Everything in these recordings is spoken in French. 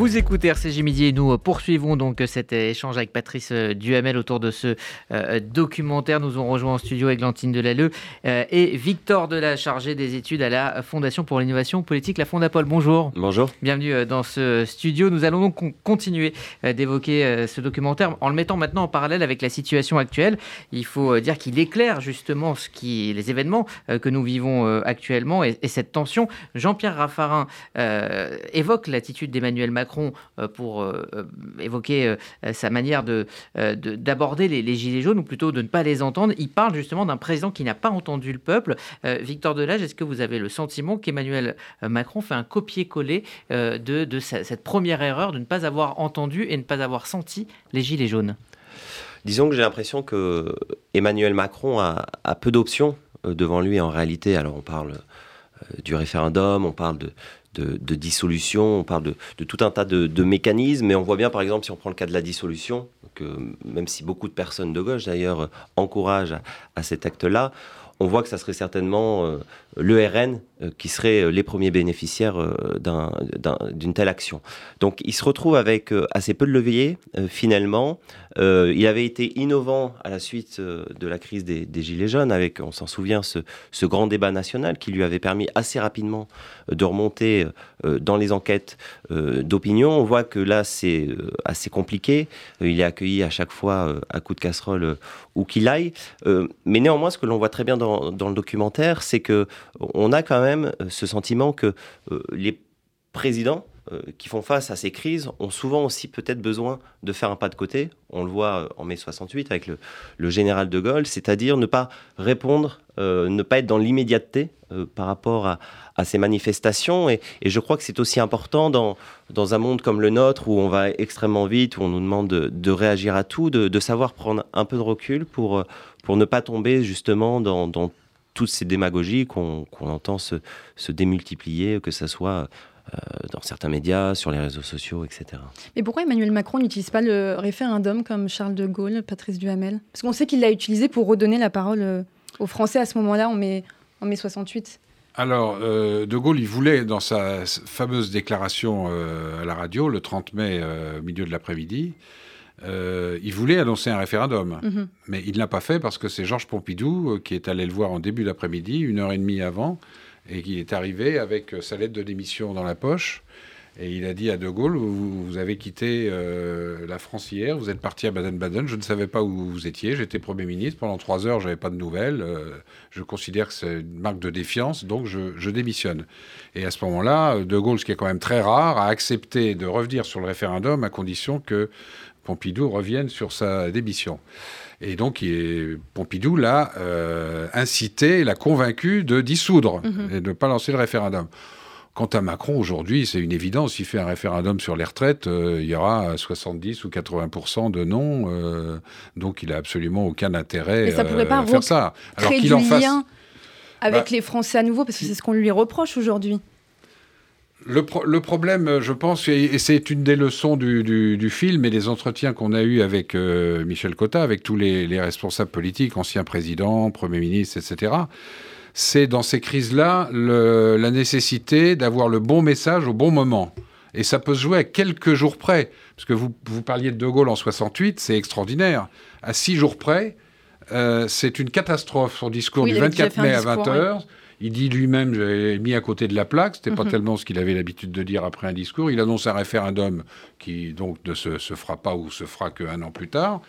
Vous écoutez RCG Midi et nous poursuivons donc cet échange avec Patrice Duhamel autour de ce euh, documentaire. Nous avons rejoint en studio Églantine Delalleux euh, et Victor Dela, chargé des études à la Fondation pour l'innovation politique, la Fondapol. Bonjour. Bonjour. Bienvenue euh, dans ce studio. Nous allons donc continuer d'évoquer ce documentaire en le mettant maintenant en parallèle avec la situation actuelle. Il faut dire qu'il éclaire justement ce qui, les événements que nous vivons actuellement et, et cette tension. Jean-Pierre Raffarin évoque l'attitude d'Emmanuel Macron euh, pour euh, euh, évoquer sa manière d'aborder de, les, les, Gilets jaunes, ou plutôt de ne pas les entendre. Il parle justement d'un président qui n'a pas entendu le peuple. Victor Delage, est-ce que vous avez le sentiment qu'Emmanuel Macron fait un copier-coller de, de cette première erreur de ne pas avoir entendu et ne pas avoir senti les Gilets jaunes? Disons que j'ai l'impression que Emmanuel Macron a, a peu d'options devant lui en réalité. Alors on parle du référendum, on parle de, de, dissolution, on parle de, tout un tas de, mécanismes, mais on voit bien par exemple si on prend le cas de la dissolution, que même si beaucoup de personnes de gauche d'ailleurs encouragent à cet acte-là, on voit que ça serait certainement euh, euh, qui serait euh, les premiers bénéficiaires d'une telle action. Donc il se retrouve avec assez peu de levier finalement. il avait été innovant à la suite de la crise des, Gilets jaunes avec, on s'en souvient, ce, grand débat national qui lui avait permis assez rapidement de remonter dans les enquêtes d'opinion. On voit que là c'est assez compliqué. il est accueilli à chaque fois à coup de casserole où qu'il aille. mais néanmoins, ce que l'on voit très bien dans dans, le documentaire, c'est que on a quand même euh, ce sentiment que euh, les présidents euh, qui font face à ces crises ont souvent aussi peut-être besoin de faire un pas de côté. On le voit en mai 68 avec le, général de Gaulle, c'est-à-dire ne pas répondre, ne pas être dans l'immédiateté par rapport à, ces manifestations. Et, je crois que c'est aussi important dans, dans un monde comme le nôtre où on va extrêmement vite, où on nous demande de, réagir à tout, de, savoir prendre un peu de recul pour, pour ne pas tomber justement dans, toutes ces démagogies qu'on entend se, démultiplier, que ce soit euh, dans certains médias, sur les réseaux sociaux, etc. Mais pourquoi Emmanuel Macron n'utilise pas le référendum comme Charles de Gaulle, Patrice Duhamel? Parce qu'on sait qu'il l'a utilisé pour redonner la parole euh, aux Français à ce moment-là, en mai, en mai 68. Alors, euh, De Gaulle, il voulait, dans sa fameuse déclaration à la radio, le 30 mai, au milieu de l'après-midi, euh, il voulait annoncer un référendum, mhm. mais il ne l'a pas fait parce que c'est Georges Pompidou euh, qui est allé le voir en début d'après-midi, une heure et demie avant, et qui est arrivé avec euh, sa lettre de démission dans la poche. Et il a dit à De Gaulle, vous, avez quitté la France hier, vous êtes parti à Baden-Baden, je ne savais pas où vous étiez, j'étais Premier ministre, pendant trois heures, je n'avais pas de nouvelles, je considère que c'est une marque de défiance, donc je, je démissionne. Et à ce moment-là, De Gaulle, ce qui est quand même très rare, a accepté de revenir sur le référendum à condition que Pompidou revienne sur sa démission. Et donc, Pompidou l'a euh, incité, l'a convaincu de dissoudre mhm. et de ne pas lancer le référendum. Quant à Macron, aujourd'hui, c'est une évidence. S'il fait un référendum sur les retraites, euh, il y aura 70 ou 80 de non. Euh, donc, il n'a absolument aucun intérêt ça pourrait pas à faire ça. Alors qu'il en fasse. Avec bah les Français à nouveau, parce que c'est ce qu'on lui reproche aujourd'hui. Le, problème, je pense, et c'est une des leçons du, film et des entretiens qu'on a eus avec euh, Michel Cotta, avec tous les, responsables politiques, anciens présidents, premiers ministres, etc., c'est dans ces crises-là la nécessité d'avoir le bon message au bon moment. Et ça peut se jouer à quelques jours près. Parce que vous, vous parliez de De Gaulle en 68, c'est extraordinaire. À six jours près, euh, c'est une catastrophe. Son discours du 24 mai à 20h. Il dit lui-même, j'ai mis à côté de la plaque, c'était pas mhm. tellement ce qu'il avait l'habitude de dire après un discours. Il annonce un référendum qui donc ne se, fera pas ou se fera qu'un an plus tard.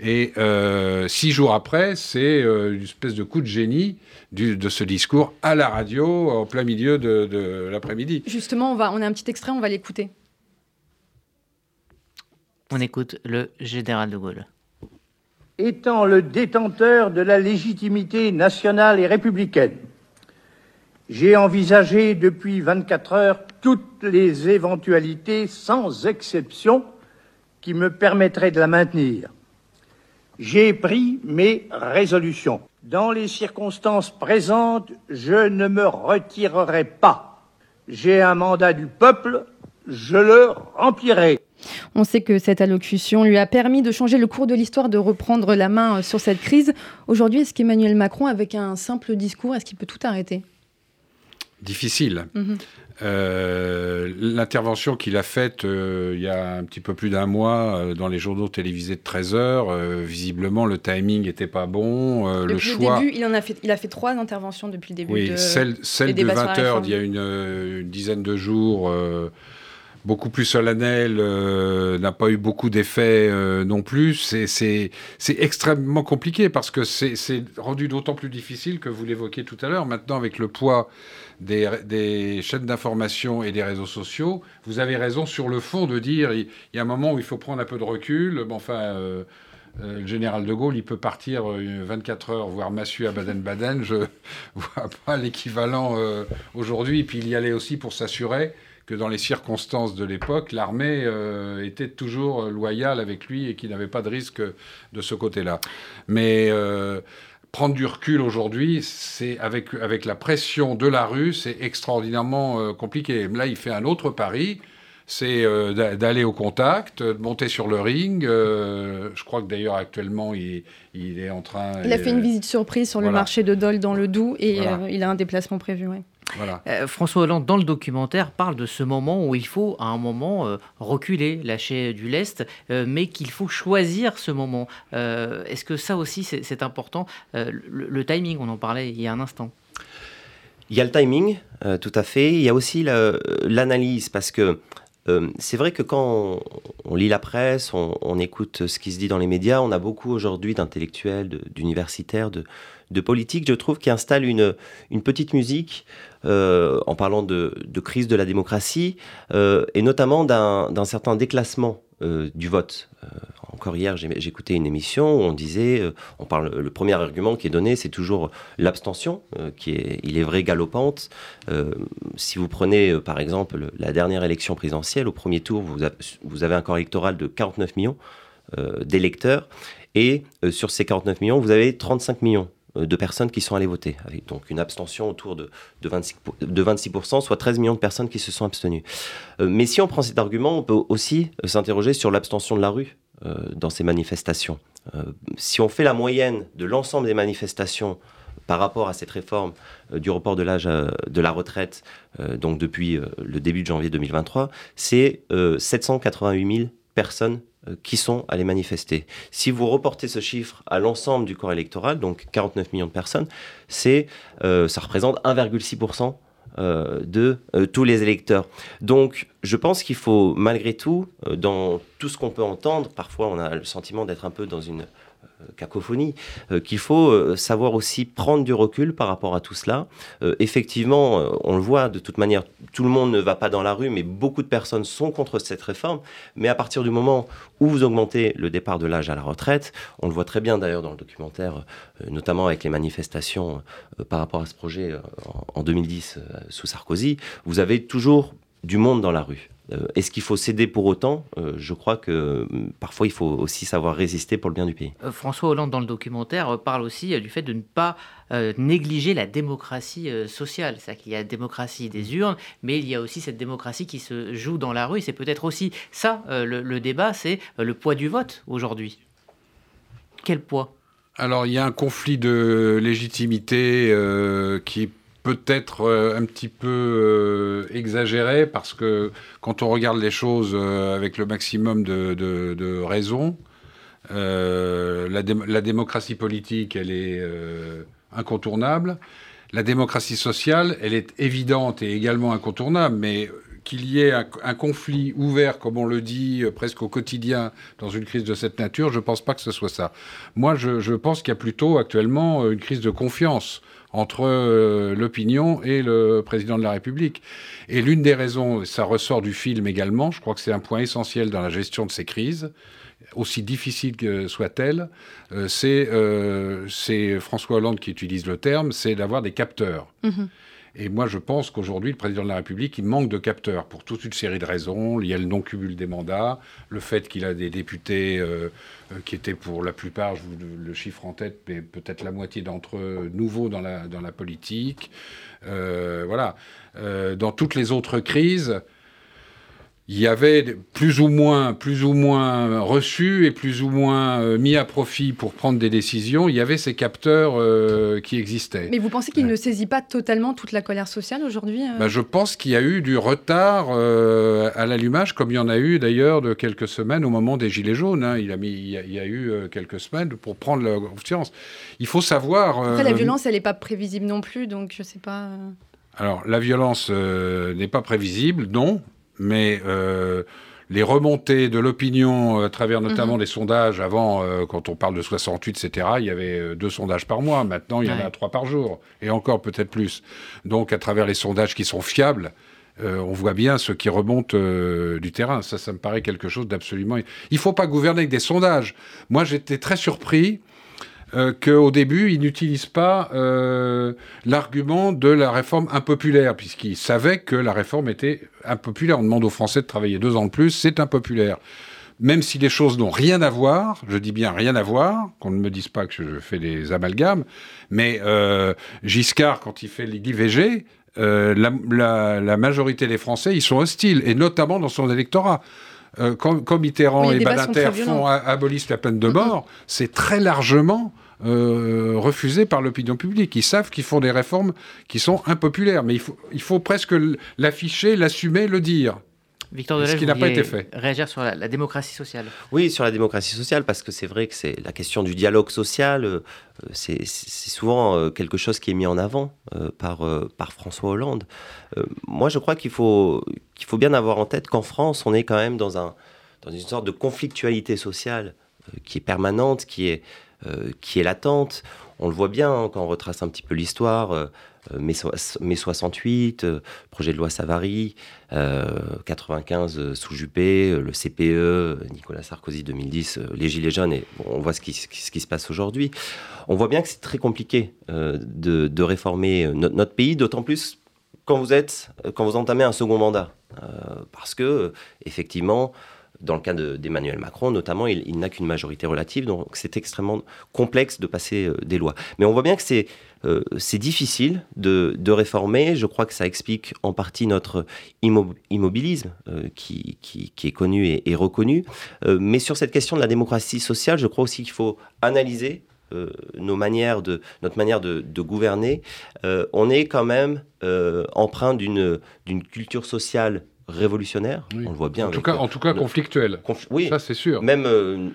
Et euh, six jours après, c'est euh, une espèce de coup de génie de ce discours à la radio, en plein milieu de, l'après-midi. Justement, on, va, on a un petit extrait, on va l'écouter. On écoute le général de Gaulle. Étant le détenteur de la légitimité nationale et républicaine, j'ai envisagé depuis 24 heures toutes les éventualités, sans exception, qui me permettraient de la maintenir. J'ai pris mes résolutions. Dans les circonstances présentes, je ne me retirerai pas. J'ai un mandat du peuple, je le remplirai. On sait que cette allocution lui a permis de changer le cours de l'histoire, de reprendre la main sur cette crise. Aujourd'hui, est-ce qu'Emmanuel Macron, avec un simple discours, est-ce qu'il peut tout arrêter? Difficile. Mhm. Euh, l'intervention qu'il a faite euh, il y a un petit peu plus d'un mois euh, dans les journaux télévisés de 13 heures, visiblement le timing n'était pas bon. le choix. Début, il, en a fait, il a fait trois interventions depuis le début. Oui, celle, celle de 20 heures d'il y a une, une, dizaine de jours beaucoup plus solennel, euh, n'a pas eu beaucoup d'effets euh, non plus. C'est extrêmement compliqué parce que c'est rendu d'autant plus difficile que vous l'évoquiez tout à l'heure. Maintenant, avec le poids des, chaînes d'information et des réseaux sociaux, vous avez raison sur le fond de dire il, y a un moment où il faut prendre un peu de recul. Enfin. Euh, le général de Gaulle, il peut partir 24 heures, voire massu à Baden-Baden. Je vois pas l'équivalent aujourd'hui. Puis il y allait aussi pour s'assurer que dans les circonstances de l'époque, l'armée euh, était toujours loyale avec lui et qu'il n'avait pas de risque de ce côté-là. Mais euh, prendre du recul aujourd'hui, c'est avec, avec la pression de la rue, c'est extraordinairement euh, compliqué. Là, il fait un autre pari c'est d'aller au contact, de monter sur le ring. je crois que d'ailleurs actuellement il, est en train. Il a fait une visite surprise sur le marché de Dole dans le Doubs et il a un déplacement prévu. Ouais. Euh, François Hollande, dans le documentaire, parle de ce moment où il faut, à un moment, euh, reculer, lâcher du lest, euh, mais qu'il faut choisir ce moment. Est-ce que ça aussi, c'est important le, timing, on en parlait il y a un instant. Il y a le timing, tout à fait. Il y a aussi l'analyse, parce que c'est vrai que quand on, lit la presse, on, écoute ce qui se dit dans les médias, on a beaucoup aujourd'hui d'intellectuels, d'universitaires, de, de politiques, je trouve, qui installent une, une petite musique euh, en parlant de, crise de la démocratie, euh, et notamment d'un certain déclassement euh, du vote. encore hier, écouté une émission où on disait, on parle, le premier argument qui est donné, c'est toujours l'abstention, qui est, il est vrai, galopante. si vous prenez, par exemple, la dernière élection présidentielle, au premier tour, vous, vous avez un corps électoral de 49 millions d'électeurs, et sur ces 49 millions, vous avez 35 millions de personnes qui sont allées voter, avec donc une abstention autour de, de, 26, de 26%, soit 13 millions de personnes qui se sont abstenues. Euh, mais si on prend cet argument, on peut aussi euh, s'interroger sur l'abstention de la rue dans ces manifestations. si on fait la moyenne de l'ensemble des manifestations par rapport à cette réforme du report de l'âge de la retraite, donc depuis le début de janvier 2023, c'est 788 000 personnes euh, qui sont allés manifester. Si vous reportez ce chiffre à l'ensemble du corps électoral, donc 49 millions de personnes, c'est, euh, ça représente 1,6% euh, de tous les électeurs. Donc je pense qu'il faut malgré tout, dans tout ce qu'on peut entendre, parfois on a le sentiment d'être un peu dans une euh, cacophonie, euh, qu'il faut euh, savoir aussi prendre du recul par rapport à tout cela. effectivement, on le voit, de toute manière, tout le monde ne va pas dans la rue, mais beaucoup de personnes sont contre cette réforme. Mais à partir du moment où vous augmentez le départ de l'âge à la retraite, on le voit très bien d'ailleurs dans le documentaire, notamment avec les manifestations par rapport à ce projet en 2010 sous Sarkozy, vous avez toujours du monde dans la rue. Euh, est-ce qu'il faut céder pour autant? Euh, Je crois que mm, parfois il faut aussi savoir résister pour le bien du pays. Euh, François Hollande, dans le documentaire, parle aussi du fait de ne pas négliger la démocratie sociale. C'est-à-dire qu'il y a la démocratie des urnes, mais il y a aussi cette démocratie qui se joue dans la rue. C'est peut-être aussi ça, le, débat, c'est le poids du vote aujourd'hui. Quel poids? Alors il y a un conflit de légitimité qui peut-être euh, un petit peu euh, exagéré parce que quand on regarde les choses euh, avec le maximum de, raison, la, la, démocratie politique, elle est incontournable. La démocratie sociale, elle est évidente et également incontournable, mais qu'il y ait un, conflit ouvert, comme on le dit presque au quotidien dans une crise de cette nature, je ne pense pas que ce soit ça. Moi, je, pense qu'il y a plutôt actuellement une crise de confiance entre euh, l'opinion et le président de la République. Et l'une des raisons, ça ressort du film également, je crois que c'est un point essentiel dans la gestion de ces crises, aussi difficile que soit-elle, euh, euh, c'est François Hollande qui utilise le terme, c'est d'avoir des capteurs. Mm-hmm. Et moi, je pense qu'aujourd'hui, le président de la République, il manque de capteurs pour toute une série de raisons. Il y a le non-cumul des mandats, le fait qu'il a des députés euh, euh, qui étaient pour la plupart, je vous le chiffre en tête, mais peut-être la moitié d'entre eux nouveaux dans la, dans politique. Euh, voilà. dans toutes les autres crises, il y avait plus ou moins, plus ou moins reçus et plus ou moins euh, mis à profit pour prendre des décisions. Il y avait ces capteurs euh, qui existaient. Mais vous pensez qu'il ne saisit pas totalement toute la colère sociale aujourd'hui bah, Je pense qu'il y a eu du retard à l'allumage, comme il y en a eu d'ailleurs de quelques semaines au moment des Gilets jaunes. Hein. Il, a mis, il, y a, eu quelques semaines pour prendre la confiance. Il faut savoir. Après, la violence, elle n'est pas prévisible non plus, donc je ne sais pas. Alors, la violence n'est pas prévisible, non mais euh, les remontées de l'opinion à travers notamment des mhm. sondages, avant, euh, quand on parle de 68, etc., il y avait euh, deux sondages par mois. Maintenant, il y en a trois par jour, et encore peut-être plus. Donc, à travers les sondages qui sont fiables, on voit bien ce qui remonte du terrain. Ça, ça me paraît quelque chose d'absolument... Il ne faut pas gouverner avec des sondages. Moi, j'étais très surpris euh, qu'au début, ils n'utilisent pas euh, l'argument de la réforme impopulaire, puisqu'ils savaient que la réforme était impopulaire. On demande aux Français de travailler deux ans de plus, c'est impopulaire. Même si les choses n'ont rien à voir, je dis bien rien à voir, qu'on ne me dise pas que je fais des amalgames, mais euh, Giscard, quand il fait l'IVG, la, la, majorité des Français, ils sont hostiles, et notamment dans son électorat. Euh, comme, Mitterrand et Badinter font abolissent la peine de mort, c'est très largement euh, refusés par l'opinion publique. Ils savent qu'ils font des réformes qui sont impopulaires, mais il faut, il faut presque l'afficher, l'assumer, le dire. Victor ce qui n'a pas été fait. Réagir sur la, démocratie sociale. Oui, sur la démocratie sociale, parce que c'est vrai que c'est la question du dialogue social, euh, c'est souvent euh, quelque chose qui est mis en avant par, par François Hollande. moi, je crois qu'il faut, qu'il faut bien avoir en tête qu'en France, on est quand même dans, un, dans une sorte de conflictualité sociale qui est permanente, qui est euh, qui est latente. On le voit bien hein, quand on retrace un petit peu l'histoire. Euh, euh, mai, 68, projet de loi Savary, 95 sous Juppé, le CPE, Nicolas Sarkozy 2010, les Gilets jaunes, et on voit ce qui, ce qui se passe aujourd'hui. On voit bien que c'est très compliqué de, réformer notre pays, d'autant plus quand vous êtes, quand vous entamez un second mandat, parce que effectivement, dans le cas d'Emmanuel Macron, notamment, il, n'a qu'une majorité relative, donc c'est extrêmement complexe de passer euh, des lois. Mais on voit bien que c'est euh, difficile de, réformer. Je crois que ça explique en partie notre immobilisme euh, qui, est connu et, reconnu. mais sur cette question de la démocratie sociale, je crois aussi qu'il faut analyser nos manières de, notre manière de, de gouverner, on est quand même empreint d'une culture sociale révolutionnaire. On le voit bien. En tout cas, en tout cas conflictuel. oui, ça c'est sûr. Même euh,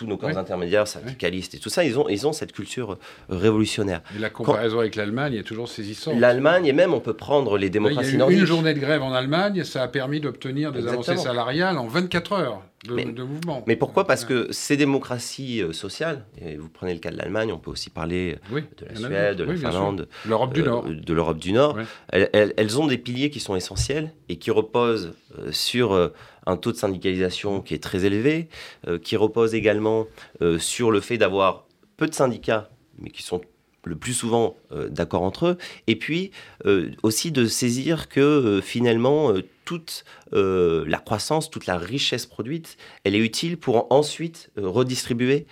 tous nos corps intermédiaires, syndicalistes et tout ça, ils ont, ils ont cette culture euh, révolutionnaire. Et la comparaison avec l'Allemagne est toujours saisissante. L'Allemagne, et même on peut prendre les démocraties nordiques. Une journée de grève en Allemagne, ça a permis d'obtenir des avancées salariales en 24 heures de, mais, mouvement. Mais pourquoi? Parce que ces démocraties euh, sociales, et vous prenez le cas de l'Allemagne, on peut aussi parler de la Suède, de la Finlande, l'Europe du Nord. de l'Europe du Nord. Elles, ont des piliers qui sont essentiels et qui reposent sur un taux de syndicalisation qui est très élevé, euh, qui repose également euh, sur le fait d'avoir peu de syndicats, mais qui sont le plus souvent euh, d'accord entre eux, et puis aussi de saisir que finalement toute la croissance, toute la richesse produite, elle est utile pour ensuite redistribuer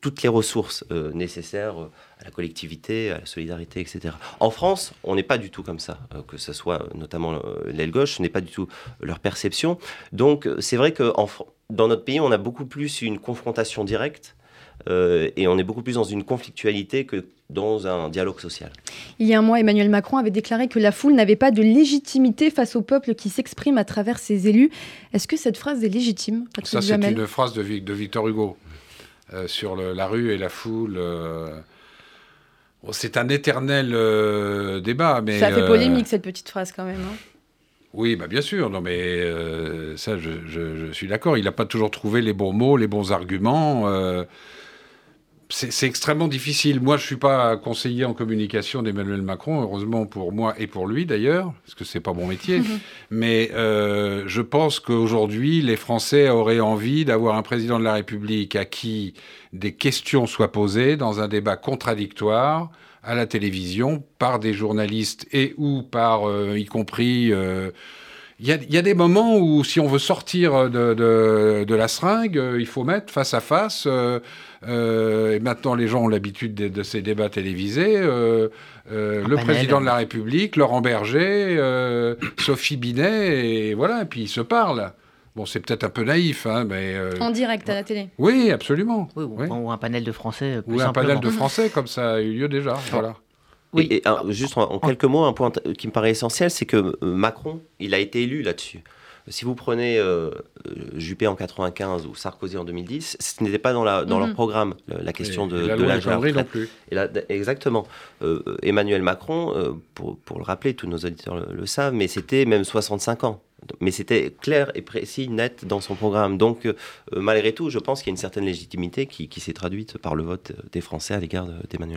toutes les ressources nécessaires la collectivité, à la solidarité, etc. En France, on n'est pas du tout comme ça, euh, que ce soit notamment euh, l'aile gauche, ce n'est pas du tout leur perception. Donc euh, c'est vrai que dans notre pays, on a beaucoup plus une confrontation directe et on est beaucoup plus dans une conflictualité que dans un dialogue social. Il y a un mois, Emmanuel Macron avait déclaré que la foule n'avait pas de légitimité face au peuple qui s'exprime à travers ses élus. Est-ce que cette phrase est légitime Ça, c'est une phrase de, Victor Hugo sur la rue et la foule. C'est un éternel euh, débat, mais ça fait euh, polémique cette petite phrase quand même. Hein. Oui, bah bien sûr. Non, mais euh, ça, je, suis d'accord. Il n'a pas toujours trouvé les bons mots, les bons arguments c'est extrêmement difficile. Moi, je suis pas conseiller en communication d'Emmanuel Macron, heureusement pour moi et pour lui d'ailleurs, parce que c'est pas mon métier. Mais euh, je pense qu'aujourd'hui, les Français auraient envie d'avoir un président de la République à qui des questions soient posées dans un débat contradictoire à la télévision par des journalistes et ou par, euh, y compris. Euh, il y, a, des moments où, si on veut sortir de, de, la seringue, euh, il faut mettre face à face. Euh, euh, et maintenant, les gens ont l'habitude de, ces débats télévisés. le président de la République, Laurent Berger, Sophie Binet, et voilà, et puis ils se parlent. Bon, c'est peut-être un peu naïf, hein, mais... en direct à la télé Oui, absolument. ou, un panel de Français. ou un panel de Français, comme ça a eu lieu déjà. Voilà. Oui. Et, juste en, quelques mots, un point qui me paraît essentiel, c'est que euh, Macron, il a été élu là-dessus. Si vous prenez euh, euh, Juppé en 95 ou Sarkozy en 2010, ce n'était pas dans, la, dans leur mhm. programme la question de, la de l'âge non plus. Et là, exactement. Emmanuel Macron, pour, pour, le rappeler, tous nos auditeurs le, savent, mais c'était même 65 ans. Mais c'était clair et précis, net dans son programme. Donc, malgré tout, je pense qu'il y a une certaine légitimité qui, qui s'est traduite par le vote des Français à l'égard d'Emmanuel Macron.